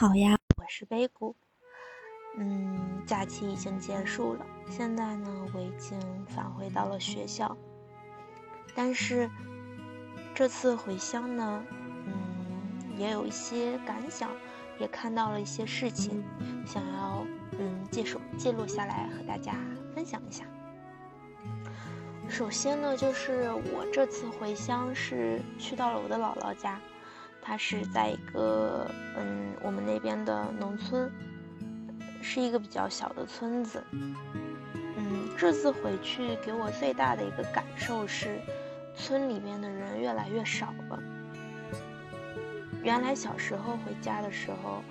好呀，我是贝谷。嗯，假期已经结束了，现在呢，我已经返回到了学校。但是这次回乡呢，嗯，也有一些感想，也看到了一些事情，想要嗯记录记录下来和大家分享一下。首先呢，就是我这次回乡是去到了我的姥姥家。它是在一个嗯，我们那边的农村，是一个比较小的村子。嗯，这次回去给我最大的一个感受是，村里面的人越来越少了。原来小时候回家的时候，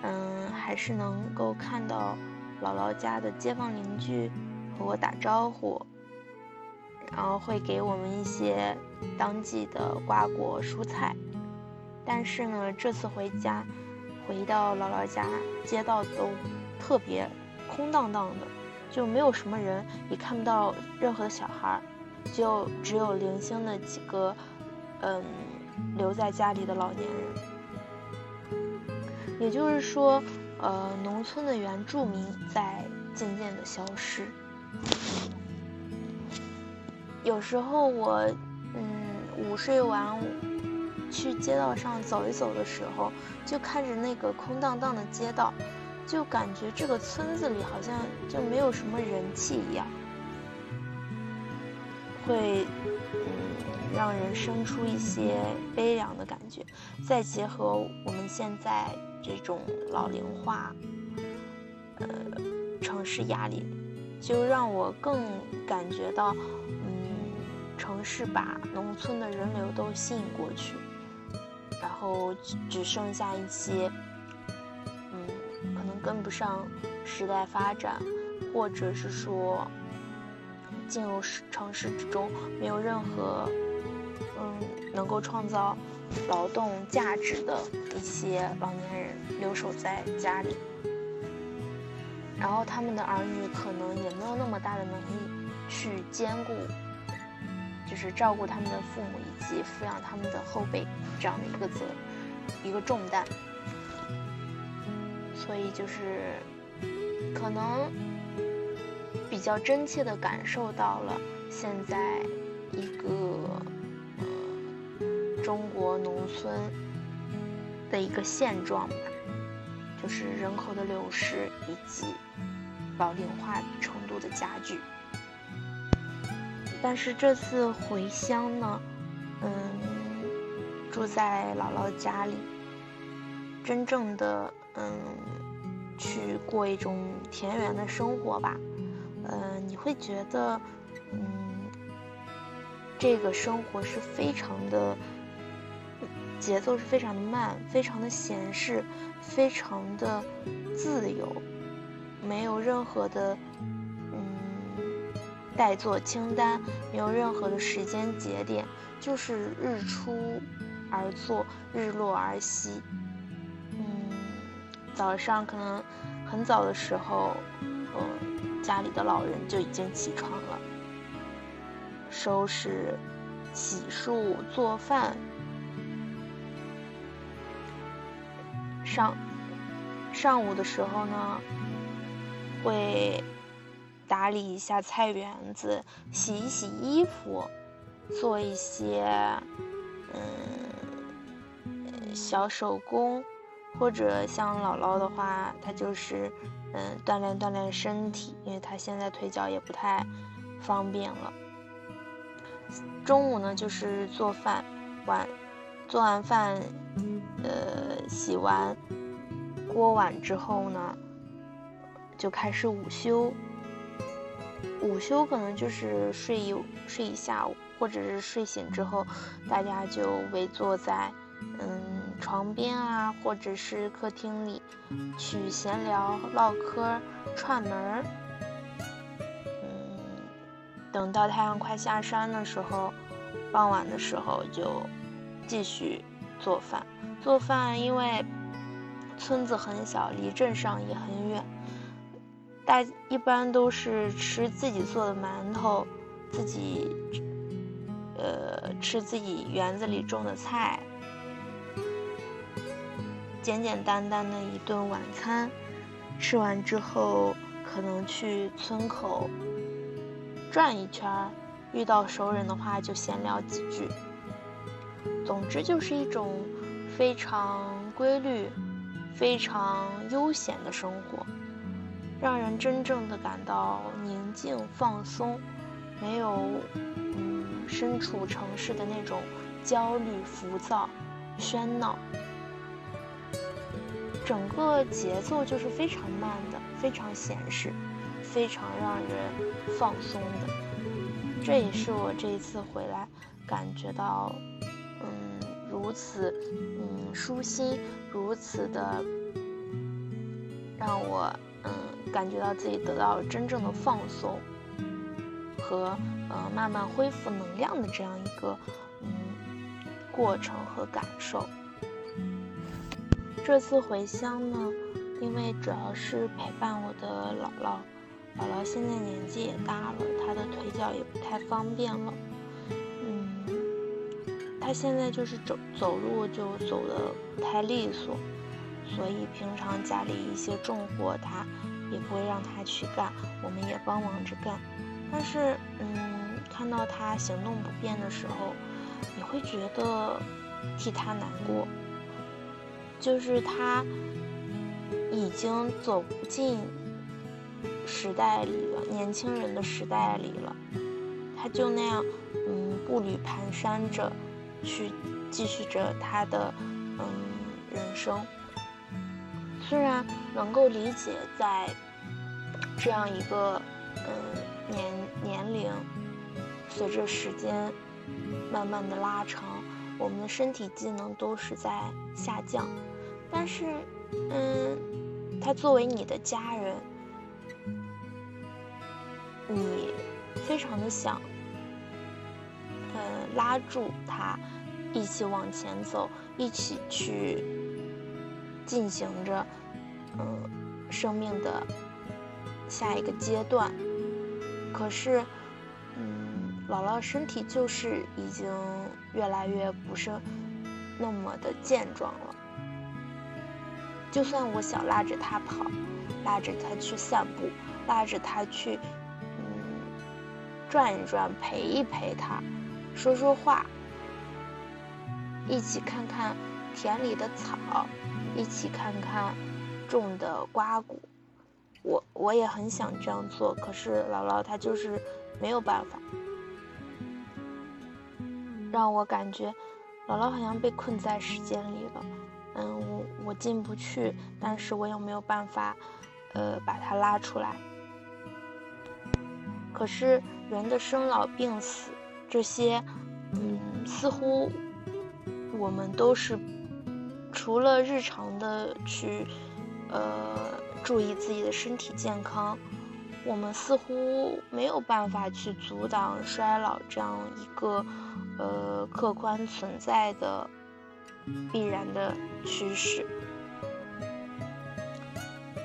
嗯，还是能够看到姥姥家的街坊邻居和我打招呼，然后会给我们一些当季的瓜果蔬菜。但是呢，这次回家，回到姥姥家，街道都特别空荡荡的，就没有什么人，也看不到任何的小孩，就只有零星的几个，嗯，留在家里的老年人。也就是说，呃，农村的原住民在渐渐的消失。有时候我，嗯，午睡完。去街道上走一走的时候，就看着那个空荡荡的街道，就感觉这个村子里好像就没有什么人气一样，会嗯让人生出一些悲凉的感觉。再结合我们现在这种老龄化，呃，城市压力，就让我更感觉到，嗯，城市把农村的人流都吸引过去。然后只剩下一些，嗯，可能跟不上时代发展，或者是说进入城市之中没有任何，嗯，能够创造劳动价值的一些老年人留守在家里，然后他们的儿女可能也没有那么大的能力去兼顾。就是照顾他们的父母以及抚养他们的后辈这样的一个责一个重担，所以就是可能比较真切的感受到了现在一个中国农村的一个现状吧，就是人口的流失以及老龄化程度的加剧。但是这次回乡呢，嗯，住在姥姥家里，真正的嗯，去过一种田园的生活吧，嗯，你会觉得，嗯，这个生活是非常的，节奏是非常的慢，非常的闲适，非常的自由，没有任何的。待做清单，没有任何的时间节点，就是日出而作，日落而息。嗯，早上可能很早的时候，嗯，家里的老人就已经起床了，收拾、洗漱、做饭。上上午的时候呢，会。打理一下菜园子，洗一洗衣服，做一些嗯小手工，或者像姥姥的话，她就是嗯锻炼锻炼身体，因为她现在腿脚也不太方便了。中午呢就是做饭，晚做完饭，呃洗完锅碗之后呢，就开始午休。午休可能就是睡一睡一下午，或者是睡醒之后，大家就围坐在嗯床边啊，或者是客厅里去闲聊、唠嗑、串门儿。嗯，等到太阳快下山的时候，傍晚的时候就继续做饭。做饭，因为村子很小，离镇上也很远。大一般都是吃自己做的馒头，自己，呃，吃自己园子里种的菜，简简单单的一顿晚餐，吃完之后可能去村口转一圈，遇到熟人的话就闲聊几句。总之就是一种非常规律、非常悠闲的生活，让人真正的感到宁静放松，没有嗯身处城市的那种焦虑、浮躁、喧闹。整个节奏就是非常慢的，非常闲适，非常让人放松的。这也是我这一次回来感觉到，嗯，如此嗯舒心，如此的让我嗯感觉到自己得到了真正的放松和呃慢慢恢复能量的这样一个嗯过程和感受。这次回乡呢，因为主要是陪伴我的姥姥，姥姥现在年纪也大了，她的腿脚也不太方便了。嗯，她现在就是走走路就走的不太利索，所以平常家里一些重活她也不会让他去干，我们也帮忙着干。但是，嗯，看到他行动不便的时候，你会觉得替他难过。就是他已经走不进时代里了，年轻人的时代里了。他就那样，嗯，步履蹒跚着，去继续着他的嗯人生。虽然能够理解，在这样一个嗯年年龄，随着时间慢慢的拉长，我们的身体机能都是在下降。但是，嗯，他作为你的家人，你非常的想，嗯，拉住他，一起往前走，一起去进行着，嗯，生命的下一个阶段。可是，嗯，姥姥身体就是已经越来越不是那么的健壮了。就算我想拉着他跑，拉着他去散步，拉着他去，嗯，转一转，陪一陪他，说说话，一起看看田里的草，一起看看种的瓜果，我我也很想这样做，可是姥姥她就是没有办法，让我感觉姥姥好像被困在时间里了。嗯，我我进不去，但是我又没有办法，呃，把它拉出来。可是人的生老病死这些，嗯，似乎我们都是除了日常的去，呃，注意自己的身体健康，我们似乎没有办法去阻挡衰老这样一个，呃，客观存在的。必然的趋势。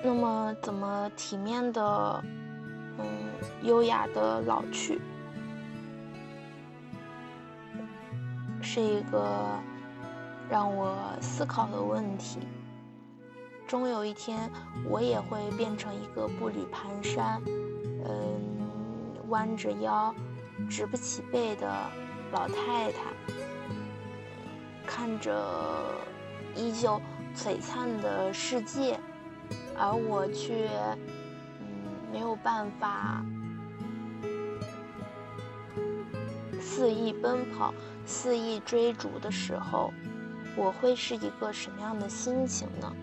那么，怎么体面的、嗯，优雅的老去，是一个让我思考的问题。终有一天，我也会变成一个步履蹒跚、嗯，弯着腰、直不起背的老太太。看着依旧璀璨的世界，而我却嗯没有办法肆意奔跑、肆意追逐的时候，我会是一个什么样的心情呢？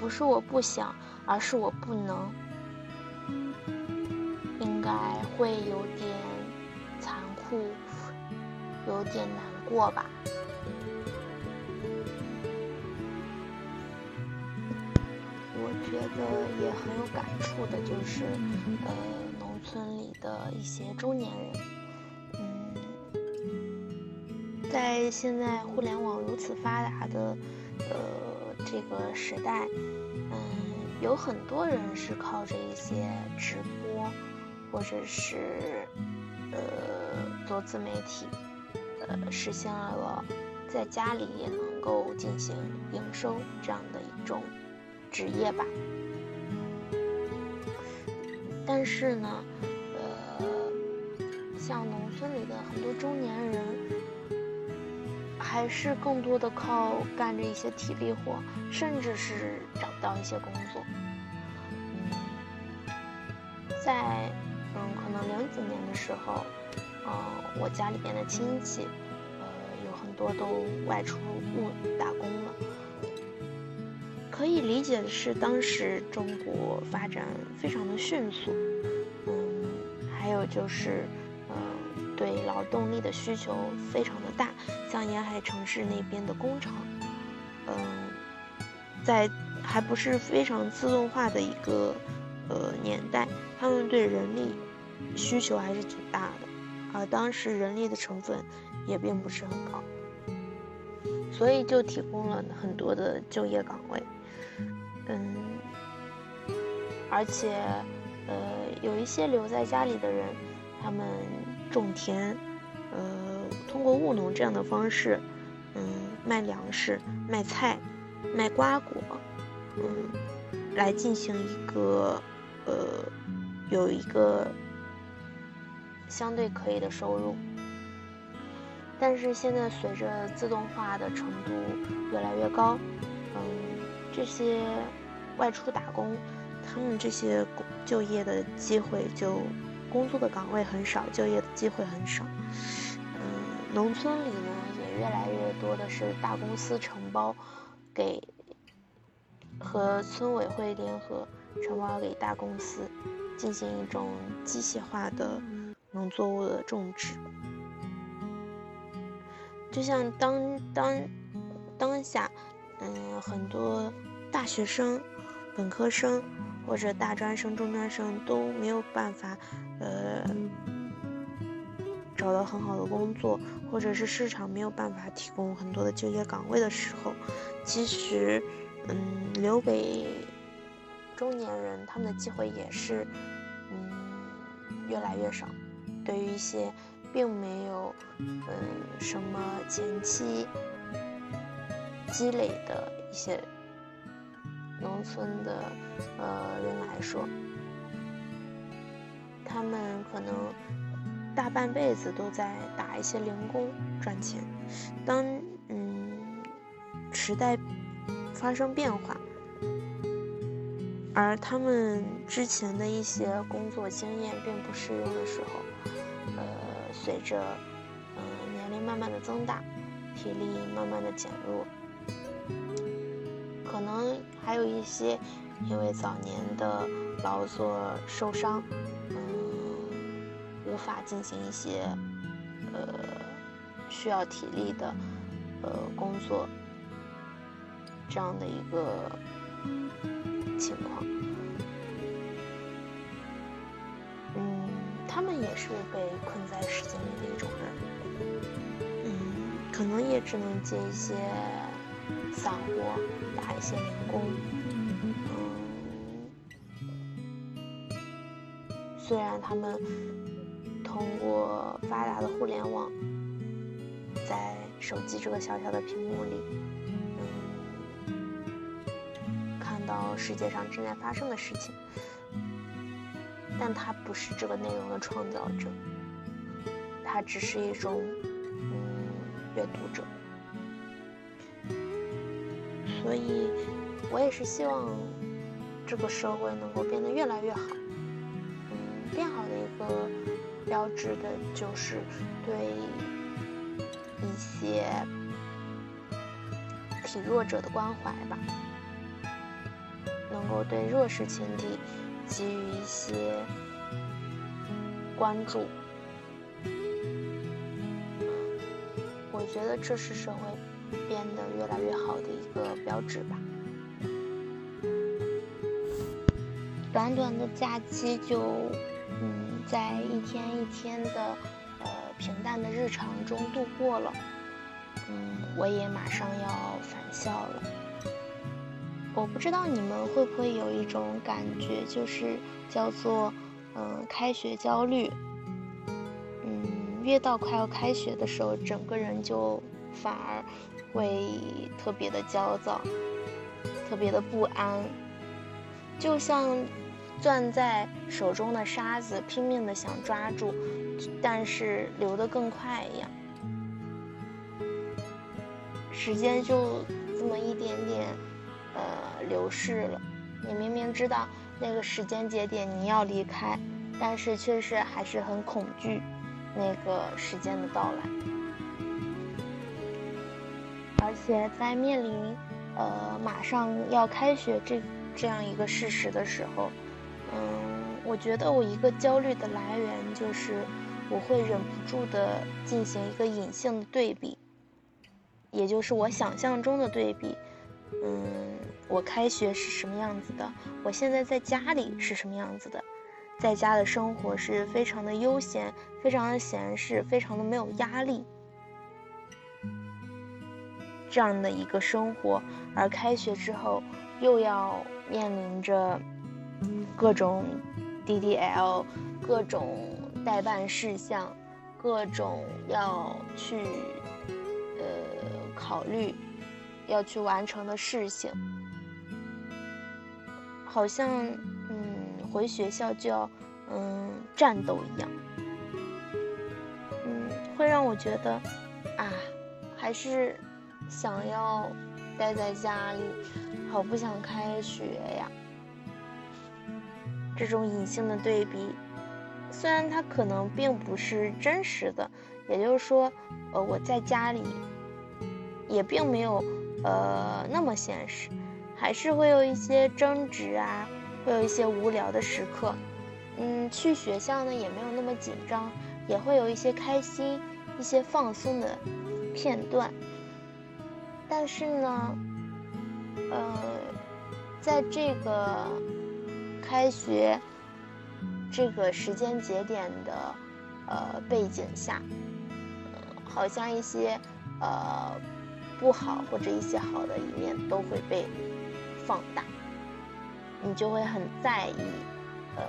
不是我不想，而是我不能，应该会有点残酷，有点难过吧。我觉得也很有感触的，就是呃，农村里的一些中年人，嗯，在现在互联网如此发达的呃这个时代，嗯，有很多人是靠着一些直播或者是呃做自媒体，呃，实现了在家里也能够。进行营收这样的一种职业吧。但是呢，呃，像农村里的很多中年人，还是更多的靠干着一些体力活，甚至是找不到一些工作。嗯，在嗯可能零几年的时候，呃，我家里边的亲戚。呃，有很多都外出务打工了。可以理解的是，当时中国发展非常的迅速，嗯，还有就是，对劳动力的需求非常的大。像沿海城市那边的工厂，嗯，在还不是非常自动化的一个呃年代，他们对人力需求还是挺大的，而当时人力的成本也并不是很高。所以就提供了很多的就业岗位，嗯，而且，呃，有一些留在家里的人，他们种田，呃，通过务农这样的方式，嗯，卖粮食、卖菜、卖瓜果，嗯，来进行一个，呃，有一个相对可以的收入。但是现在随着自动化的程度越来越高，嗯，这些外出打工，他们这些就业的机会就工作的岗位很少，就业的机会很少。嗯，农村里呢也越来越多的是大公司承包，给和村委会联合承包给大公司，进行一种机械化的农作物的种植。就像当当当下，嗯，很多大学生、本科生或者大专生、中专生都没有办法，呃，找到很好的工作，或者是市场没有办法提供很多的就业岗位的时候，其实，嗯，留给中年人他们的机会也是，嗯，越来越少。对于一些。并没有，嗯，什么前期积累的一些农村的呃人来说，他们可能大半辈子都在打一些零工赚钱。当嗯时代发生变化，而他们之前的一些工作经验并不适用的时候，呃。随着，嗯，年龄慢慢的增大，体力慢慢的减弱，还有一些因为早年的劳作受伤，嗯，无法进行一些，呃，需要体力的，呃，工作，这样的一个情况。他们也是被困在时间里的一种人，嗯，可能也只能接一些散活，打一些零工，嗯，虽然他们通过发达的互联网，在手机这个小小的屏幕里，嗯，看到世界上正在发生的事情。但他不是这个内容的创造者，他只是一种嗯阅读者，所以我也是希望这个社会能够变得越来越好。嗯，变好的一个标志的就是对一些体弱者的关怀吧，能够对弱势群体。给予一些关注，我觉得这是社会变得越来越好的一个标志吧。短短的假期就，嗯，在一天一天的呃平淡的日常中度过了，嗯，我也马上要返校了。我不知道你们会不会有一种感觉，就是叫做，嗯，开学焦虑。嗯，越到快要开学的时候，整个人就反而会特别的焦躁，特别的不安，就像攥在手中的沙子拼命的想抓住，但是流得更快一样。时间就这么一点点，呃，流逝了。你明明知道那个时间节点你要离开，但是却是还是很恐惧那个时间的到来。而且在面临呃马上要开学这这样一个事实的时候，嗯，我觉得我一个焦虑的来源就是我会忍不住的进行一个隐性的对比。也就是我想象中的对比，嗯，我开学是什么样子的？我现在在家里是什么样子的？在家的生活是非常的悠闲，非常的闲适，非常的没有压力，这样的一个生活。而开学之后，又要面临着各种 DDL，各种代办事项，各种要去呃。考虑要去完成的事情，好像嗯回学校就要嗯战斗一样，嗯会让我觉得啊还是想要待在家里，好不想开学呀。这种隐性的对比，虽然它可能并不是真实的，也就是说，呃我在家里。也并没有，呃，那么现实，还是会有一些争执啊，会有一些无聊的时刻。嗯，去学校呢也没有那么紧张，也会有一些开心、一些放松的片段。但是呢，呃，在这个开学这个时间节点的呃背景下，好像一些呃。不好或者一些好的一面都会被放大，你就会很在意，呃，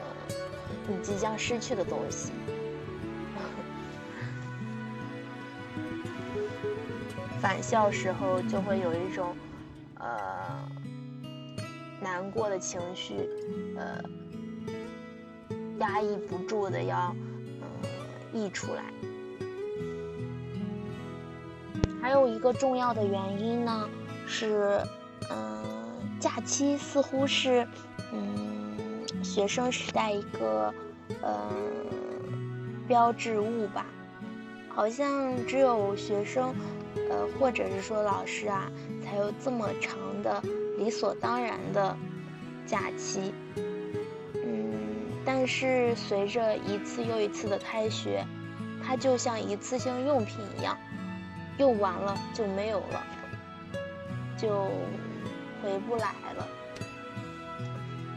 你即将失去的东西。返校时候就会有一种呃难过的情绪，呃，压抑不住的要嗯溢出来。还有一个重要的原因呢，是，嗯，假期似乎是，嗯，学生时代一个，嗯，标志物吧，好像只有学生，呃，或者是说老师啊，才有这么长的理所当然的假期，嗯，但是随着一次又一次的开学，它就像一次性用品一样。用完了就没有了，就回不来了。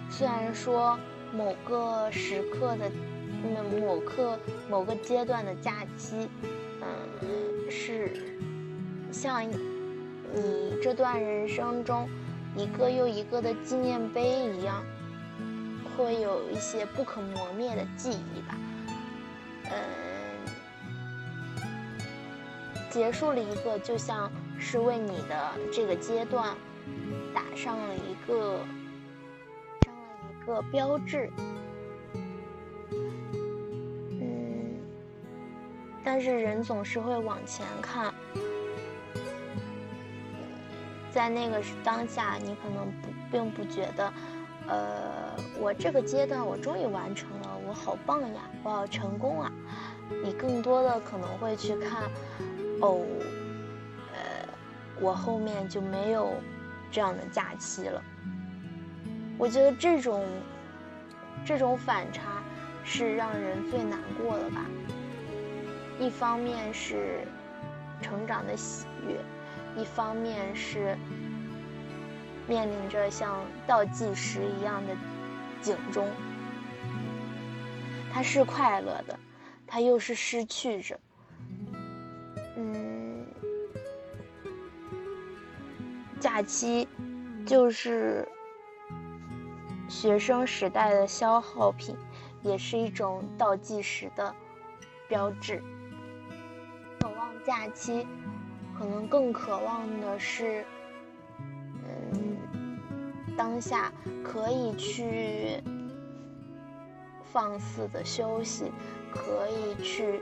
虽然说某个时刻的、某刻某个阶段的假期，嗯，是像你这段人生中一个又一个的纪念碑一样，会有一些不可磨灭的记忆吧，嗯。结束了一个，就像是为你的这个阶段打上了一个，上了一个标志。嗯，但是人总是会往前看，在那个当下，你可能不并不觉得，呃，我这个阶段我终于完成了，我好棒呀，我好成功啊。你更多的可能会去看。哦，呃，我后面就没有这样的假期了。我觉得这种这种反差是让人最难过的吧。一方面是成长的喜悦，一方面是面临着像倒计时一样的警钟。它是快乐的，它又是失去着。假期就是学生时代的消耗品，也是一种倒计时的标志。渴望假期，可能更渴望的是，嗯，当下可以去放肆的休息，可以去，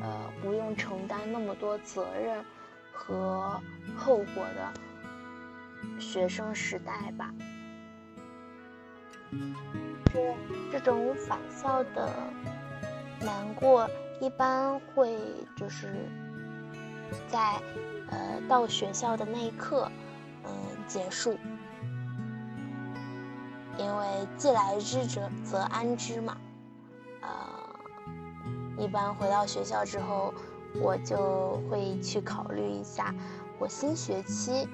呃，不用承担那么多责任和后果的学生时代吧。这这种返校的难过，一般会就是在呃到学校的那一刻，嗯结束。因为既来之则则安之嘛，呃，一般回到学校之后，我就会去考虑一下我新学期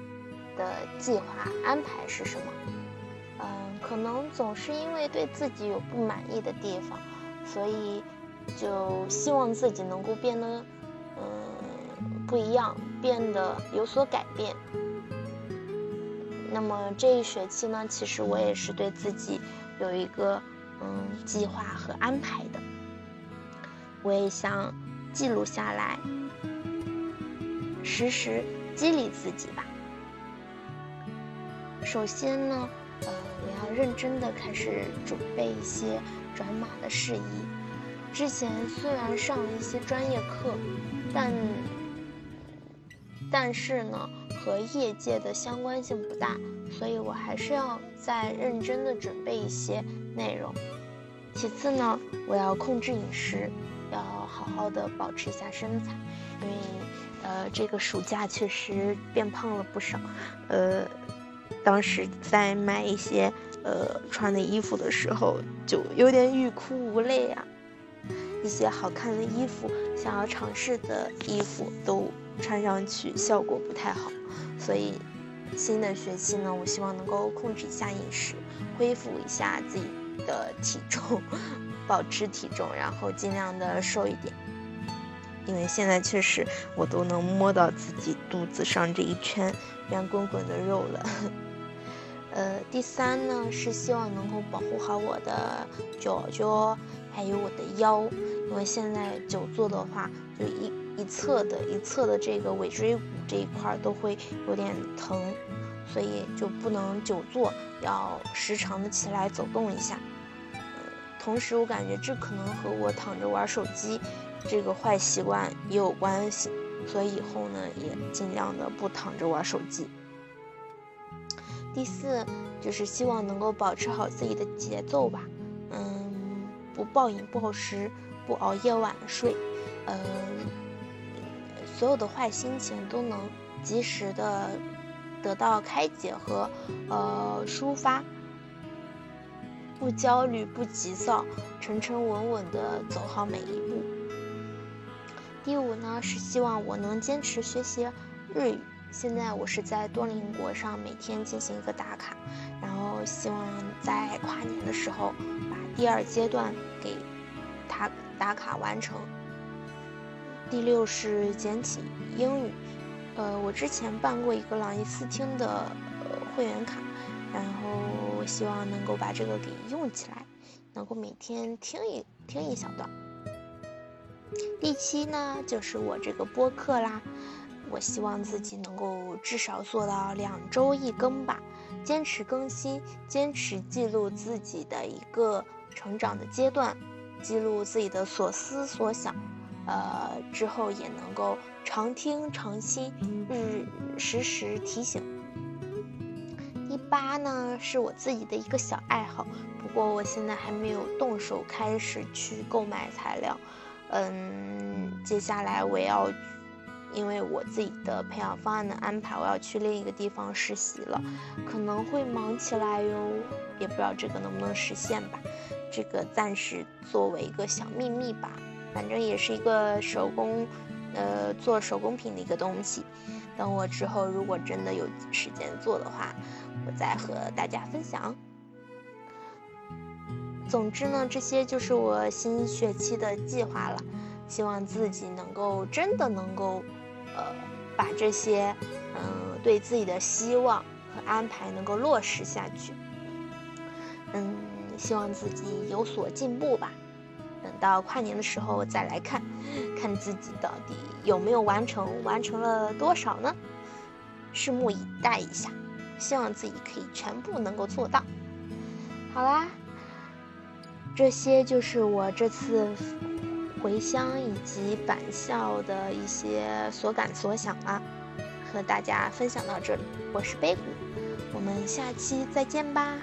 的计划安排是什么。嗯，可能总是因为对自己有不满意的地方，所以就希望自己能够变得不一样，变得有所改变。那么这一学期呢，其实我也是对自己有一个嗯计划和安排的，我也想记录下来，时时激励自己吧。首先呢，呃，我要认真的开始准备一些转码的事宜。之前虽然上了一些专业课，但但是呢。和业界的相关性不大，所以我还是要再认真的准备一些内容。其次呢，我要控制饮食，要好好的保持一下身材，因为呃这个暑假确实变胖了不少。呃，当时在买一些呃穿的衣服的时候，就有点欲哭无泪啊。一些好看的衣服，想要尝试的衣服都穿上去效果不太好。所以，新的学期呢，我希望能够控制一下饮食，恢复一下自己的体重，保持体重，然后尽量的瘦一点。因为现在确实我都能摸到自己肚子上这一圈圆滚滚的肉了。呃，第三呢是希望能够保护好我的脚脚，还有我的腰，因为现在久坐的话，就一一侧的一侧的这个尾椎骨。这一块都会有点疼，所以就不能久坐，要时常的起来走动一下。嗯，同时我感觉这可能和我躺着玩手机这个坏习惯也有关系，所以以后呢也尽量的不躺着玩手机。第四就是希望能够保持好自己的节奏吧，嗯，不暴饮暴食，不熬夜晚睡，嗯。所有的坏心情都能及时的得到开解和呃抒发，不焦虑不急躁，沉沉稳稳的走好每一步。第五呢是希望我能坚持学习日语，现在我是在多邻国上每天进行一个打卡，然后希望在跨年的时候把第二阶段给打打卡完成。第六是捡起英语，呃，我之前办过一个朗逸思听的会员卡，然后我希望能够把这个给用起来，能够每天听一听一小段。第七呢，就是我这个播客啦，我希望自己能够至少做到两周一更吧，坚持更新，坚持记录自己的一个成长的阶段，记录自己的所思所想。呃，之后也能够常听常新，日时时提醒。第八呢，是我自己的一个小爱好，不过我现在还没有动手开始去购买材料。嗯，接下来我要，因为我自己的培养方案的安排，我要去另一个地方实习了，可能会忙起来哟，也不知道这个能不能实现吧。这个暂时作为一个小秘密吧。反正也是一个手工，呃，做手工品的一个东西。等我之后如果真的有时间做的话，我再和大家分享。总之呢，这些就是我新学期的计划了。希望自己能够真的能够，呃，把这些，嗯，对自己的希望和安排能够落实下去。嗯，希望自己有所进步吧。等到跨年的时候再来看，看自己到底有没有完成，完成了多少呢？拭目以待一下，希望自己可以全部能够做到。好啦，这些就是我这次回乡以及返校的一些所感所想啦，和大家分享到这里。我是贝谷，我们下期再见吧。